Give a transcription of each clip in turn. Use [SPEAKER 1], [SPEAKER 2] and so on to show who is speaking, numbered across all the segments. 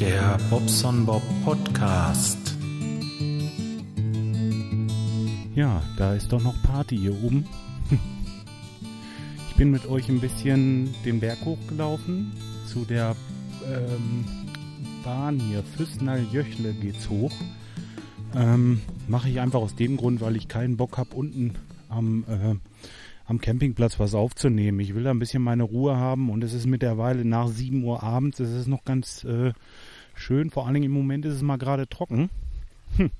[SPEAKER 1] Der Bobson Bob Podcast.
[SPEAKER 2] Ja, da ist doch noch Party hier oben. Ich bin mit euch ein bisschen den Berg hochgelaufen. Zu der ähm, Bahn hier, Füssnal-Jöchle geht's hoch. Ähm, Mache ich einfach aus dem Grund, weil ich keinen Bock habe, unten am, äh, am Campingplatz was aufzunehmen. Ich will da ein bisschen meine Ruhe haben und es ist mittlerweile nach 7 Uhr abends. Es ist noch ganz äh, schön. Vor allen Dingen im Moment ist es mal gerade trocken. Hm.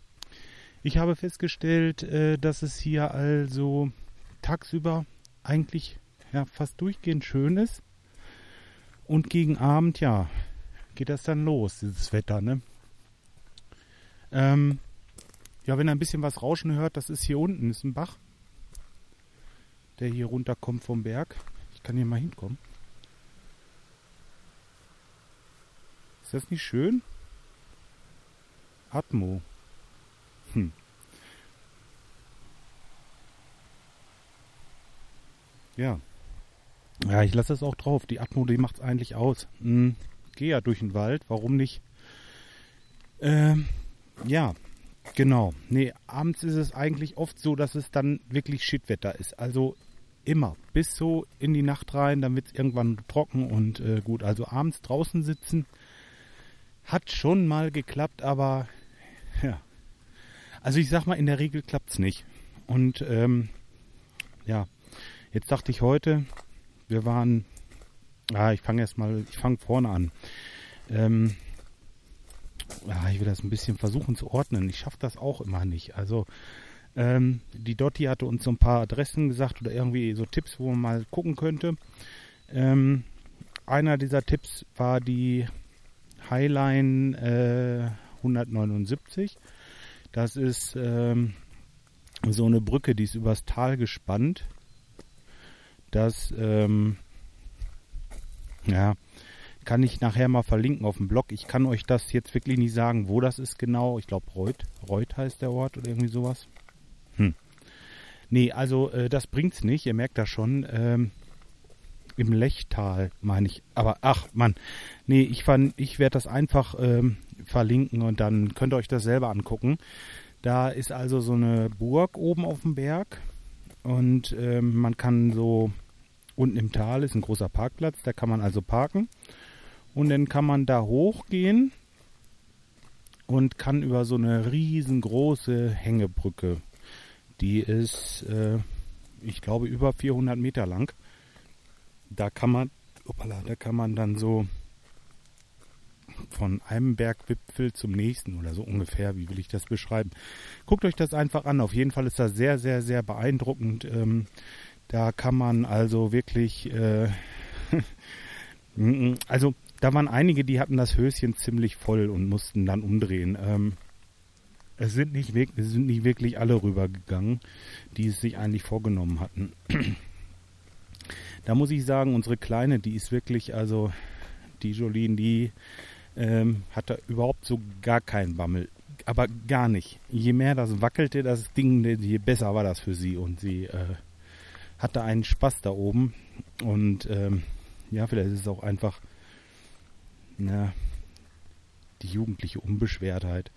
[SPEAKER 2] Ich habe festgestellt, äh, dass es hier also tagsüber eigentlich ja, fast durchgehend schön ist. Und gegen Abend, ja, geht das dann los, dieses Wetter, ne? Ähm, ja, wenn ihr ein bisschen was rauschen hört, das ist hier unten, ist ein Bach, der hier runterkommt vom Berg. Ich kann hier mal hinkommen. Ist das nicht schön? Atmo. Hm. Ja. Ja, ich lasse es auch drauf. Die Atmo, die macht es eigentlich aus. Hm. Geh ja durch den Wald, warum nicht? Ähm, ja, genau. Nee, abends ist es eigentlich oft so, dass es dann wirklich Shitwetter ist. Also immer. Bis so in die Nacht rein, dann wird es irgendwann trocken und äh, gut. Also abends draußen sitzen hat schon mal geklappt, aber ja. Also ich sag mal, in der Regel klappt es nicht. Und ähm, ja, jetzt dachte ich heute, wir waren, ah, ich fange erstmal, ich fange vorne an. Ähm, ja, ich will das ein bisschen versuchen zu ordnen. Ich schaffe das auch immer nicht. Also ähm, die Dotti hatte uns so ein paar Adressen gesagt oder irgendwie so Tipps, wo man mal gucken könnte. Ähm, einer dieser Tipps war die Highline äh, 179. Das ist ähm, so eine Brücke, die ist übers Tal gespannt. Das, ähm, ja, kann ich nachher mal verlinken auf dem Blog. Ich kann euch das jetzt wirklich nicht sagen, wo das ist genau. Ich glaube, Reuth. Reuth heißt der Ort oder irgendwie sowas. Hm. Nee, also äh, das bringt's nicht. Ihr merkt das schon. Ähm, Im Lechtal, meine ich. Aber ach, Mann. Nee, ich, ich werde das einfach ähm, verlinken und dann könnt ihr euch das selber angucken. Da ist also so eine Burg oben auf dem Berg und ähm, man kann so unten im Tal ist ein großer Parkplatz, da kann man also parken und dann kann man da hochgehen und kann über so eine riesengroße Hängebrücke, die ist, äh, ich glaube, über 400 Meter lang. Da kann man, opala, da kann man dann so von einem Bergwipfel zum nächsten oder so ungefähr. Wie will ich das beschreiben? Guckt euch das einfach an. Auf jeden Fall ist das sehr, sehr, sehr beeindruckend. Ähm, da kann man also wirklich, äh, also da waren einige, die hatten das Höschen ziemlich voll und mussten dann umdrehen. Ähm, es sind nicht, es sind nicht wirklich alle rübergegangen, die es sich eigentlich vorgenommen hatten. da muss ich sagen, unsere Kleine, die ist wirklich, also die Jolene, die ähm, hatte überhaupt so gar keinen Bammel. Aber gar nicht. Je mehr das wackelte, das Ding, je besser war das für sie. Und sie äh, hatte einen Spaß da oben. Und ähm, ja, vielleicht ist es auch einfach na, die jugendliche Unbeschwertheit.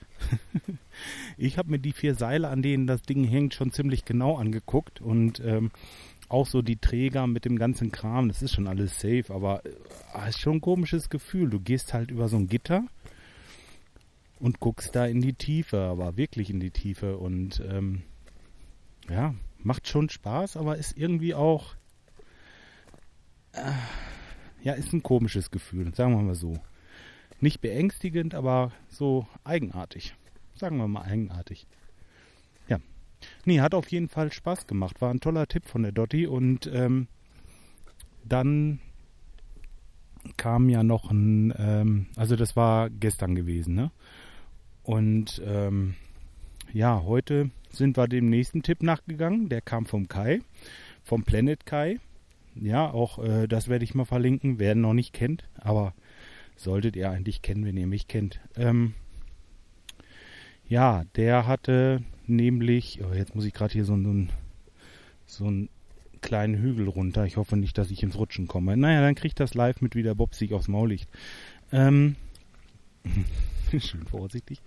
[SPEAKER 2] ich habe mir die vier Seile, an denen das Ding hängt, schon ziemlich genau angeguckt und ähm, auch so die Träger mit dem ganzen Kram, das ist schon alles safe, aber äh, ist schon ein komisches Gefühl. Du gehst halt über so ein Gitter und guckst da in die Tiefe, aber wirklich in die Tiefe und ähm, ja, macht schon Spaß, aber ist irgendwie auch äh, ja, ist ein komisches Gefühl, sagen wir mal so. Nicht beängstigend, aber so eigenartig. Sagen wir mal eigenartig. Nee, hat auf jeden Fall Spaß gemacht. War ein toller Tipp von der Dotti. Und ähm, dann kam ja noch ein, ähm, also das war gestern gewesen, ne? Und ähm, ja, heute sind wir dem nächsten Tipp nachgegangen. Der kam vom Kai, vom Planet Kai. Ja, auch äh, das werde ich mal verlinken, wer noch nicht kennt. Aber solltet ihr eigentlich kennen, wenn ihr mich kennt. Ähm, ja, der hatte nämlich, oh, jetzt muss ich gerade hier so, so, so einen kleinen Hügel runter. Ich hoffe nicht, dass ich ins Rutschen komme. Naja, dann kriegt das live mit, wie der Bob sich aufs Maul liegt. Ähm, schön vorsichtig.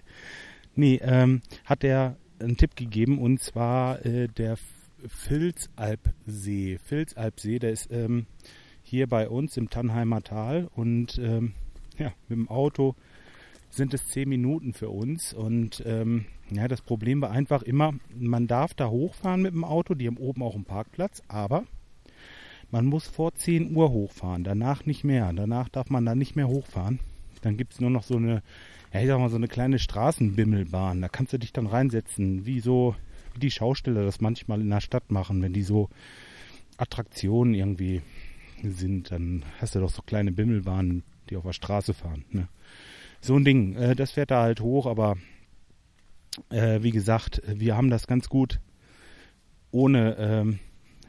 [SPEAKER 2] Nee, ähm, hat er einen Tipp gegeben und zwar äh, der Filzalpsee. Filzalpsee, der ist ähm, hier bei uns im Tannheimer Tal und ähm, ja, mit dem Auto sind es zehn Minuten für uns und ähm, ja, das Problem war einfach immer, man darf da hochfahren mit dem Auto, die haben oben auch einen Parkplatz, aber man muss vor 10 Uhr hochfahren, danach nicht mehr. Danach darf man da nicht mehr hochfahren. Dann gibt es nur noch so eine, ja, ich sag mal, so eine kleine Straßenbimmelbahn. Da kannst du dich dann reinsetzen, wie so, wie die Schausteller das manchmal in der Stadt machen, wenn die so Attraktionen irgendwie sind, dann hast du doch so kleine Bimmelbahnen, die auf der Straße fahren. Ne? So ein Ding, äh, das fährt da halt hoch, aber äh, wie gesagt, wir haben das ganz gut ohne ähm,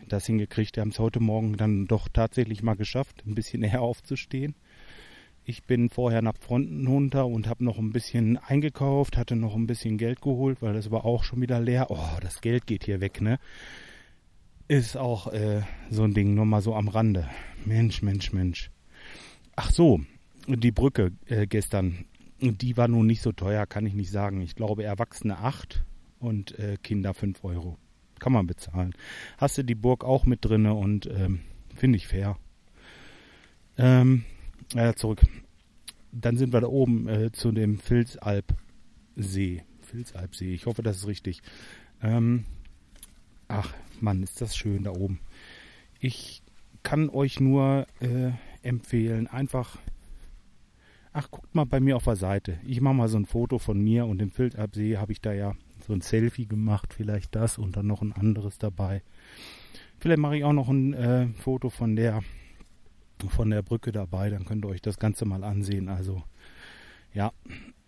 [SPEAKER 2] das hingekriegt. Wir haben es heute Morgen dann doch tatsächlich mal geschafft, ein bisschen eher aufzustehen. Ich bin vorher nach Fronten runter und habe noch ein bisschen eingekauft, hatte noch ein bisschen Geld geholt, weil das war auch schon wieder leer. Oh, das Geld geht hier weg, ne? Ist auch äh, so ein Ding, nur mal so am Rande. Mensch, Mensch, Mensch. Ach so, die Brücke äh, gestern, die war nun nicht so teuer, kann ich nicht sagen. Ich glaube, Erwachsene 8 und äh, Kinder 5 Euro. Kann man bezahlen. Hast du die Burg auch mit drinne und ähm, finde ich fair. Ähm, ja, zurück. Dann sind wir da oben äh, zu dem Filzalpsee. Filzalpsee, ich hoffe, das ist richtig. Ähm, ach, Mann, ist das schön da oben. Ich kann euch nur äh, empfehlen, einfach. Ach, guckt mal bei mir auf der Seite. Ich mache mal so ein Foto von mir und dem Filzalpsee habe ich da ja so ein Selfie gemacht, vielleicht das und dann noch ein anderes dabei. Vielleicht mache ich auch noch ein äh, Foto von der von der Brücke dabei, dann könnt ihr euch das Ganze mal ansehen. Also ja,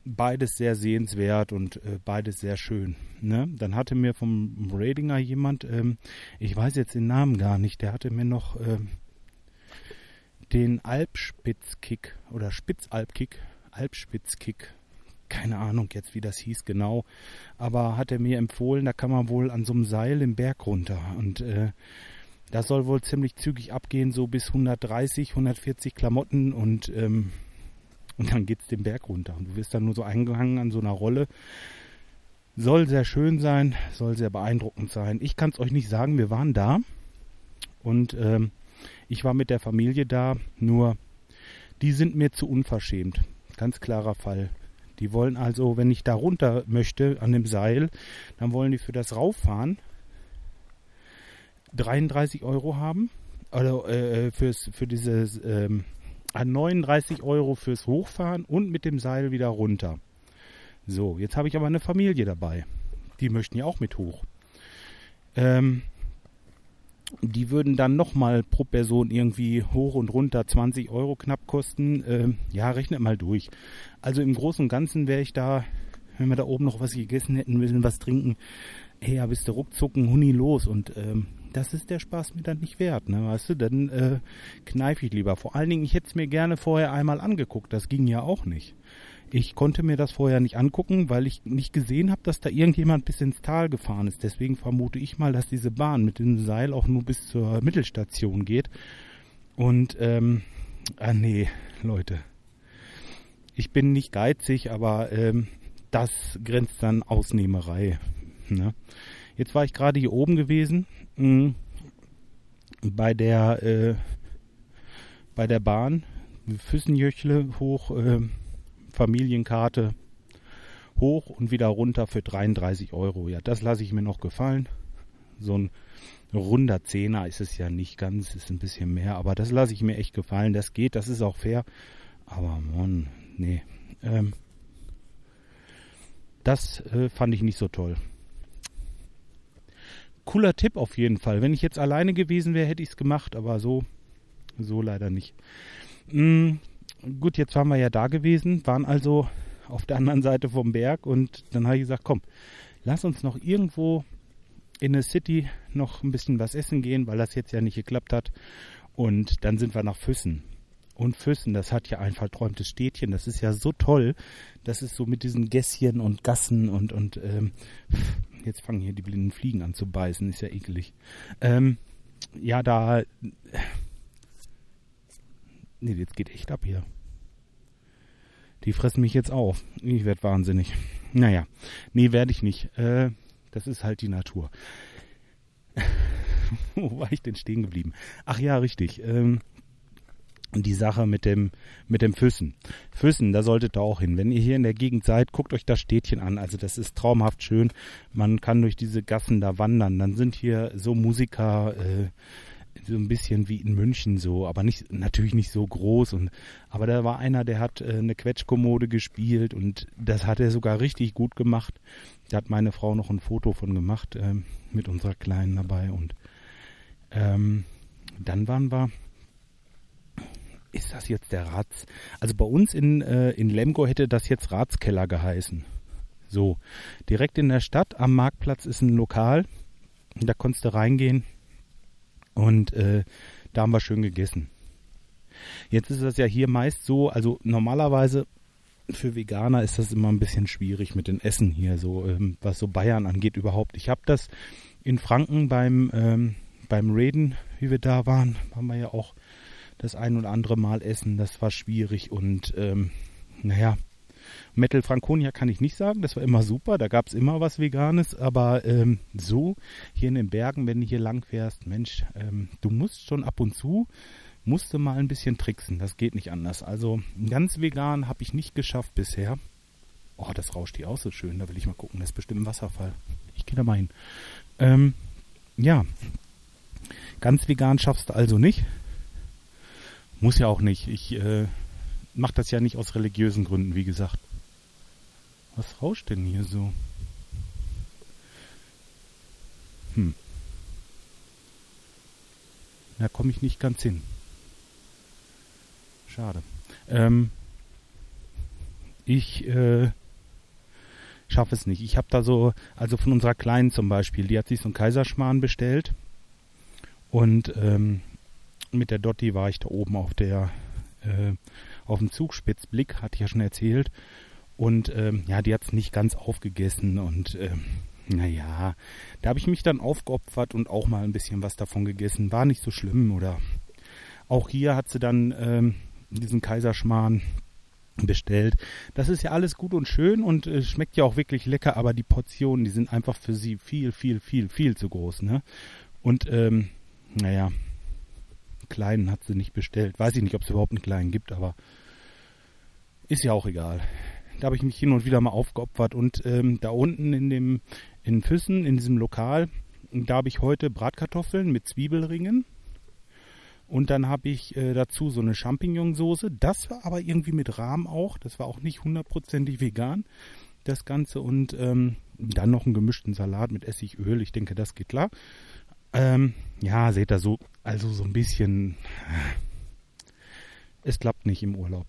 [SPEAKER 2] beides sehr sehenswert und äh, beides sehr schön. Ne? Dann hatte mir vom Radinger jemand, ähm, ich weiß jetzt den Namen gar nicht, der hatte mir noch ähm, den Alpspitzkick oder Spitzalpkick, Alpspitzkick keine Ahnung jetzt, wie das hieß genau, aber hat er mir empfohlen, da kann man wohl an so einem Seil im Berg runter und äh, das soll wohl ziemlich zügig abgehen, so bis 130, 140 Klamotten und ähm, und dann geht's den Berg runter und du wirst dann nur so eingehangen an so einer Rolle. Soll sehr schön sein, soll sehr beeindruckend sein. Ich kann es euch nicht sagen, wir waren da und ähm, ich war mit der Familie da, nur die sind mir zu unverschämt. Ganz klarer Fall. Die wollen also, wenn ich da runter möchte an dem Seil, dann wollen die für das Rauffahren 33 Euro haben. Oder äh, fürs, für dieses ähm, 39 Euro fürs Hochfahren und mit dem Seil wieder runter. So, jetzt habe ich aber eine Familie dabei. Die möchten ja auch mit hoch. Ähm, die würden dann nochmal pro Person irgendwie hoch und runter 20 Euro knapp kosten. Ähm, ja, rechnet mal durch. Also im Großen und Ganzen wäre ich da, wenn wir da oben noch was gegessen hätten, bisschen was trinken, hey, ja, bist du ruckzuck ein Huni los und ähm, das ist der Spaß mir dann nicht wert, ne, weißt du, dann äh, kneife ich lieber. Vor allen Dingen, ich hätte es mir gerne vorher einmal angeguckt, das ging ja auch nicht. Ich konnte mir das vorher nicht angucken, weil ich nicht gesehen habe, dass da irgendjemand bis ins Tal gefahren ist. Deswegen vermute ich mal, dass diese Bahn mit dem Seil auch nur bis zur Mittelstation geht. Und, ähm, ah nee, Leute. Ich bin nicht geizig, aber ähm, das grenzt dann Ausnehmerei. Ne? Jetzt war ich gerade hier oben gewesen, mh, bei der äh, bei der Bahn, Füssenjöchle hoch, äh, Familienkarte hoch und wieder runter für 33 Euro. Ja, das lasse ich mir noch gefallen. So ein runder Zehner ist es ja nicht ganz, ist ein bisschen mehr, aber das lasse ich mir echt gefallen. Das geht, das ist auch fair. Aber Mann, nee. Ähm, das äh, fand ich nicht so toll. Cooler Tipp auf jeden Fall. Wenn ich jetzt alleine gewesen wäre, hätte ich es gemacht, aber so, so leider nicht. Mm, gut, jetzt waren wir ja da gewesen, waren also auf der anderen Seite vom Berg und dann habe ich gesagt, komm, lass uns noch irgendwo in der City noch ein bisschen was essen gehen, weil das jetzt ja nicht geklappt hat. Und dann sind wir nach Füssen. Und Füssen, das hat ja ein verträumtes Städtchen, das ist ja so toll. Das ist so mit diesen Gässchen und Gassen und, und ähm, jetzt fangen hier die blinden Fliegen an zu beißen, ist ja ekelig. Ähm, ja, da Nee, jetzt geht echt ab hier. Die fressen mich jetzt auf. Ich werde wahnsinnig. Naja, nee, werde ich nicht. Äh, das ist halt die Natur. Wo war ich denn stehen geblieben? Ach ja, richtig. Ähm, die Sache mit dem, mit dem Füssen. Füssen, da solltet ihr auch hin. Wenn ihr hier in der Gegend seid, guckt euch das Städtchen an. Also das ist traumhaft schön. Man kann durch diese Gassen da wandern. Dann sind hier so Musiker, äh, so ein bisschen wie in München so, aber nicht natürlich nicht so groß und aber da war einer, der hat äh, eine Quetschkommode gespielt und das hat er sogar richtig gut gemacht. Da hat meine Frau noch ein Foto von gemacht äh, mit unserer Kleinen dabei und ähm, dann waren wir ist das jetzt der Rats? Also bei uns in, äh, in Lemgo hätte das jetzt Ratskeller geheißen. So, direkt in der Stadt am Marktplatz ist ein Lokal. Da konntest du reingehen und äh, da haben wir schön gegessen. Jetzt ist das ja hier meist so, also normalerweise für Veganer ist das immer ein bisschen schwierig mit den Essen hier, so ähm, was so Bayern angeht überhaupt. Ich habe das in Franken beim ähm, beim Reden, wie wir da waren, haben wir ja auch das ein oder andere Mal essen. Das war schwierig und ähm, naja, Metal Franconia kann ich nicht sagen, das war immer super, da gab es immer was Veganes, aber ähm, so hier in den Bergen, wenn du hier lang fährst, Mensch, ähm, du musst schon ab und zu, musst du mal ein bisschen tricksen, das geht nicht anders. Also ganz vegan habe ich nicht geschafft bisher. Oh, das rauscht hier auch so schön, da will ich mal gucken, das ist bestimmt ein Wasserfall. Ich gehe da mal hin. Ähm, ja, ganz vegan schaffst du also nicht. Muss ja auch nicht. Ich äh, mache das ja nicht aus religiösen Gründen, wie gesagt. Was rauscht denn hier so? Hm. Da komme ich nicht ganz hin. Schade. Ähm, ich äh, schaffe es nicht. Ich habe da so, also von unserer Kleinen zum Beispiel, die hat sich so einen Kaiserschmarrn bestellt. Und ähm, mit der Dotti war ich da oben auf der äh, auf dem Zugspitzblick, hatte ich ja schon erzählt. Und ähm, ja, die hat es nicht ganz aufgegessen und ähm, naja, da habe ich mich dann aufgeopfert und auch mal ein bisschen was davon gegessen. War nicht so schlimm oder auch hier hat sie dann ähm, diesen Kaiserschmarrn bestellt. Das ist ja alles gut und schön und äh, schmeckt ja auch wirklich lecker, aber die Portionen, die sind einfach für sie viel, viel, viel, viel zu groß, ne? Und ähm, naja, kleinen hat sie nicht bestellt. Weiß ich nicht, ob es überhaupt einen kleinen gibt, aber ist ja auch egal. Da habe ich mich hin und wieder mal aufgeopfert und ähm, da unten in dem in Füssen, in diesem Lokal, da habe ich heute Bratkartoffeln mit Zwiebelringen. Und dann habe ich äh, dazu so eine Champignonsauce. Das war aber irgendwie mit Rahm auch. Das war auch nicht hundertprozentig vegan, das Ganze. Und ähm, dann noch einen gemischten Salat mit Essigöl. Ich denke, das geht klar. Ähm, ja, seht ihr so, also so ein bisschen. Es klappt nicht im Urlaub.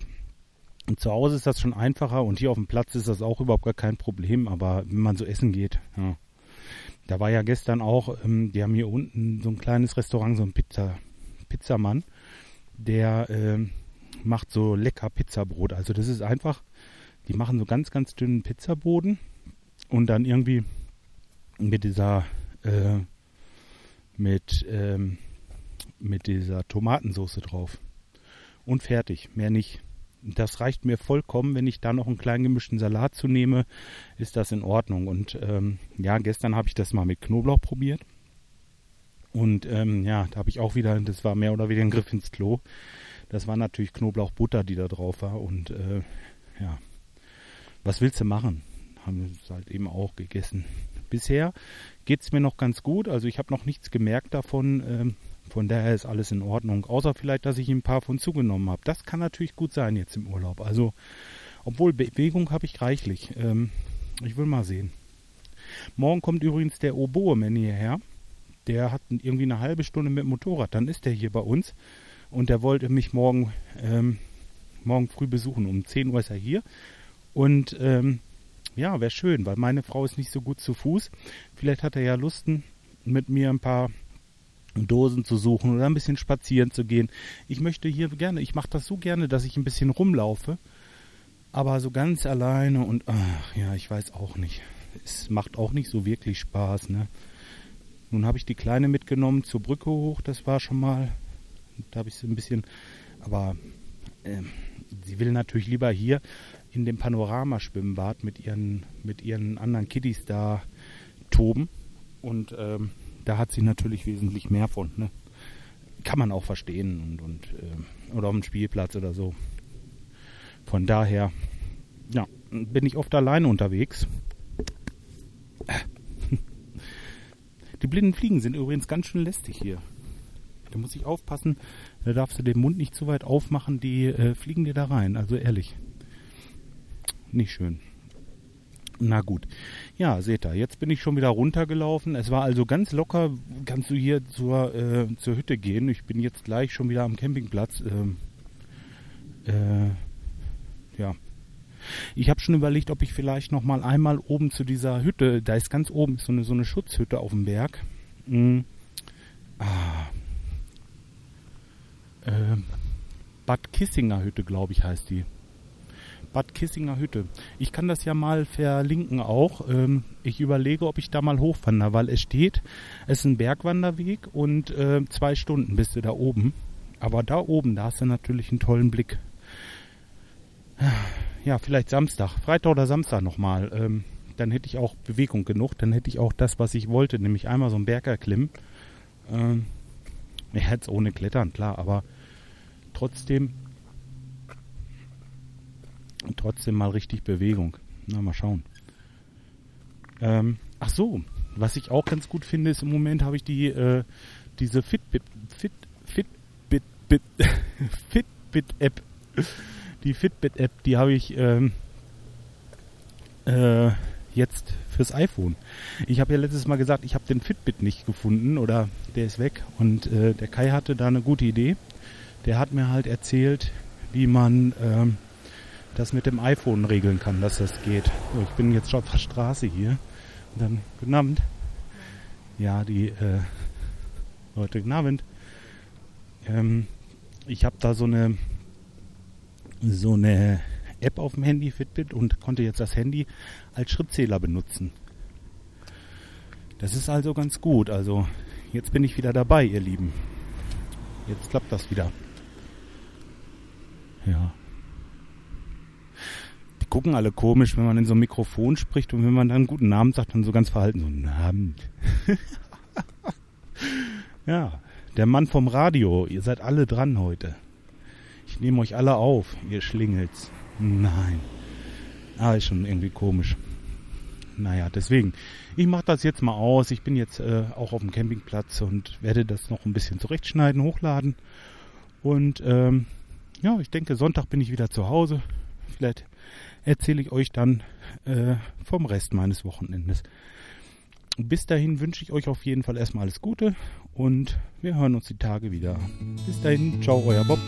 [SPEAKER 2] Und zu Hause ist das schon einfacher und hier auf dem Platz ist das auch überhaupt gar kein Problem, aber wenn man so essen geht, ja. Da war ja gestern auch, ähm, die haben hier unten so ein kleines Restaurant, so ein Pizza, Pizzamann, der ähm, macht so lecker Pizzabrot. Also das ist einfach, die machen so ganz, ganz dünnen Pizzaboden und dann irgendwie mit dieser äh, mit, ähm, mit dieser Tomatensauce drauf. Und fertig, mehr nicht. Das reicht mir vollkommen, wenn ich da noch einen kleinen gemischten Salat zu nehme, ist das in Ordnung. Und ähm, ja, gestern habe ich das mal mit Knoblauch probiert. Und ähm, ja, da habe ich auch wieder, das war mehr oder weniger ein Griff ins Klo. Das war natürlich Knoblauchbutter, die da drauf war. Und äh, ja, was willst du machen? Haben wir es halt eben auch gegessen. Bisher geht es mir noch ganz gut. Also ich habe noch nichts gemerkt davon. Ähm, von daher ist alles in Ordnung. Außer vielleicht, dass ich ein paar von zugenommen habe. Das kann natürlich gut sein jetzt im Urlaub. Also, obwohl Bewegung habe ich reichlich. Ähm, ich will mal sehen. Morgen kommt übrigens der Oboe-Man hierher. Der hat irgendwie eine halbe Stunde mit dem Motorrad. Dann ist der hier bei uns. Und der wollte mich morgen, ähm, morgen früh besuchen. Um 10 Uhr ist er hier. Und ähm, ja, wäre schön, weil meine Frau ist nicht so gut zu Fuß. Vielleicht hat er ja Lusten, mit mir ein paar Dosen zu suchen oder ein bisschen spazieren zu gehen. Ich möchte hier gerne, ich mache das so gerne, dass ich ein bisschen rumlaufe, aber so ganz alleine und ach ja, ich weiß auch nicht. Es macht auch nicht so wirklich Spaß, ne? Nun habe ich die Kleine mitgenommen zur Brücke hoch, das war schon mal. Da habe ich sie ein bisschen, aber äh, sie will natürlich lieber hier in dem Panoramaschwimmbad mit ihren, mit ihren anderen Kiddies da toben. Und ähm, da hat sie natürlich wesentlich mehr von. Ne? Kann man auch verstehen und, und äh, oder auf dem Spielplatz oder so. Von daher, ja, bin ich oft alleine unterwegs. Die blinden Fliegen sind übrigens ganz schön lästig hier. Da muss ich aufpassen, da darfst du den Mund nicht zu weit aufmachen, die äh, fliegen dir da rein. Also ehrlich. Nicht schön. Na gut. Ja, seht ihr, jetzt bin ich schon wieder runtergelaufen. Es war also ganz locker, kannst du hier zur, äh, zur Hütte gehen. Ich bin jetzt gleich schon wieder am Campingplatz. Ähm, äh, ja. Ich habe schon überlegt, ob ich vielleicht noch mal einmal oben zu dieser Hütte, da ist ganz oben so eine, so eine Schutzhütte auf dem Berg. Mhm. Ah. Äh, Bad Kissinger Hütte, glaube ich, heißt die. Bad Kissinger Hütte. Ich kann das ja mal verlinken auch. Ähm, ich überlege, ob ich da mal hochwandere, weil es steht, es ist ein Bergwanderweg und äh, zwei Stunden bist du da oben. Aber da oben, da hast du natürlich einen tollen Blick. Ja, vielleicht Samstag, Freitag oder Samstag nochmal. Ähm, dann hätte ich auch Bewegung genug. Dann hätte ich auch das, was ich wollte, nämlich einmal so einen Berg erklimmen. Ähm, ja, jetzt ohne Klettern, klar, aber trotzdem trotzdem mal richtig Bewegung. Na, mal schauen. Ähm, ach so, was ich auch ganz gut finde, ist im Moment habe ich die äh, diese Fitbit Fit Fitbit Bit, Fitbit App, die Fitbit App, die habe ich ähm, äh, jetzt fürs iPhone. Ich habe ja letztes Mal gesagt, ich habe den Fitbit nicht gefunden oder der ist weg und äh, der Kai hatte da eine gute Idee. Der hat mir halt erzählt, wie man ähm, das mit dem iPhone regeln kann, dass das geht. So, ich bin jetzt schon auf der Straße hier. Und dann, guten Abend. Ja, die äh, Leute, guten Abend. Ähm, ich habe da so eine so eine App auf dem Handy, Fitbit, und konnte jetzt das Handy als Schrittzähler benutzen. Das ist also ganz gut. Also jetzt bin ich wieder dabei, ihr Lieben. Jetzt klappt das wieder. Ja gucken alle komisch, wenn man in so einem Mikrofon spricht und wenn man dann guten Namen sagt, dann so ganz verhalten, so einen Namen. ja, der Mann vom Radio, ihr seid alle dran heute. Ich nehme euch alle auf, ihr Schlingels. Nein. Ah, ist schon irgendwie komisch. Naja, deswegen, ich mache das jetzt mal aus. Ich bin jetzt äh, auch auf dem Campingplatz und werde das noch ein bisschen zurechtschneiden, hochladen. Und ähm, ja, ich denke, Sonntag bin ich wieder zu Hause. Vielleicht erzähle ich euch dann äh, vom Rest meines Wochenendes. Bis dahin wünsche ich euch auf jeden Fall erstmal alles Gute und wir hören uns die Tage wieder. Bis dahin, ciao, euer Bob.